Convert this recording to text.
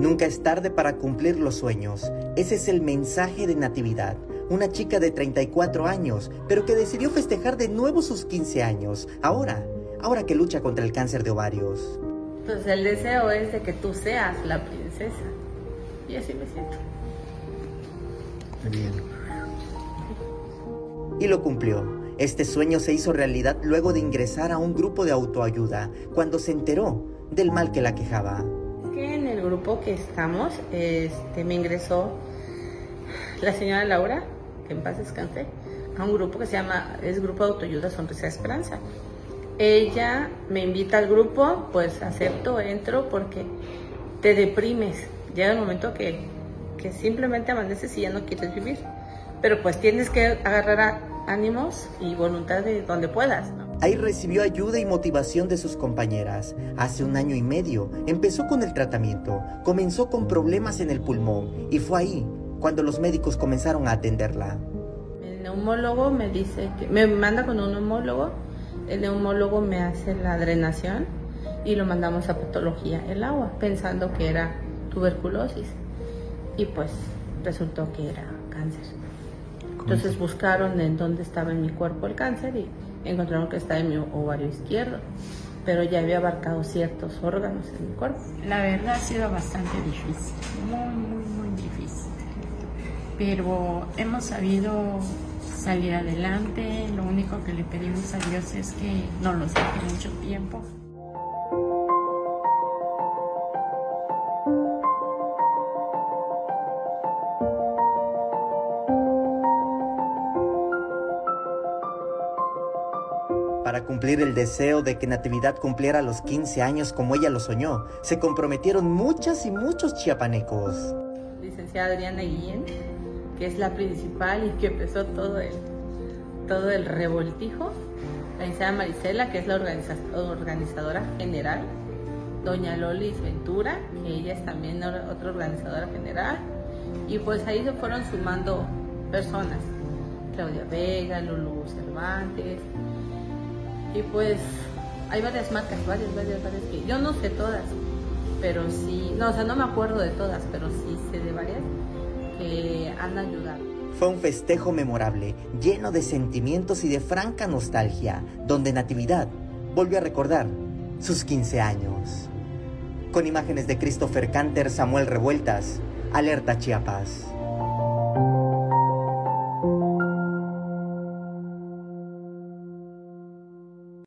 Nunca es tarde para cumplir los sueños. Ese es el mensaje de Natividad, una chica de 34 años, pero que decidió festejar de nuevo sus 15 años. Ahora, ahora que lucha contra el cáncer de ovarios. Pues el deseo es de que tú seas la princesa. Y así me siento. Bien. Y lo cumplió. Este sueño se hizo realidad luego de ingresar a un grupo de autoayuda, cuando se enteró del mal que la quejaba. Grupo que estamos, este, me ingresó la señora Laura, que en paz descanse, a un grupo que se llama, es Grupo de Autoayuda Sonrisa Esperanza. Ella me invita al grupo, pues acepto, entro porque te deprimes. Llega el momento que, que simplemente amaneces y ya no quieres vivir. Pero pues tienes que agarrar ánimos y voluntad de donde puedas. ¿no? Ahí recibió ayuda y motivación de sus compañeras. Hace un año y medio empezó con el tratamiento, comenzó con problemas en el pulmón y fue ahí cuando los médicos comenzaron a atenderla. El neumólogo me dice que me manda con un neumólogo, el neumólogo me hace la drenación y lo mandamos a patología el agua, pensando que era tuberculosis y pues resultó que era cáncer. Entonces buscaron en dónde estaba en mi cuerpo el cáncer y encontraron que estaba en mi ovario izquierdo, pero ya había abarcado ciertos órganos en mi cuerpo. La verdad ha sido bastante difícil, muy, muy, muy difícil. Pero hemos sabido salir adelante, lo único que le pedimos a Dios es que no nos deje mucho tiempo. Para cumplir el deseo de que Natividad cumpliera los 15 años como ella lo soñó, se comprometieron muchas y muchos chiapanecos. Licenciada Adriana Guillén, que es la principal y que empezó todo el, todo el revoltijo. La licenciada Marisela, que es la organiza- organizadora general. Doña Lolis Ventura, que ella es también otra organizadora general. Y pues ahí se fueron sumando personas. Claudia Vega, Lulu Cervantes. Y pues hay varias marcas, varias, varias, varias que yo no sé todas, pero sí, no, o sea, no me acuerdo de todas, pero sí sé de varias que han ayudado. Fue un festejo memorable, lleno de sentimientos y de franca nostalgia, donde Natividad volvió a recordar sus 15 años. Con imágenes de Christopher Canter, Samuel Revueltas, Alerta Chiapas.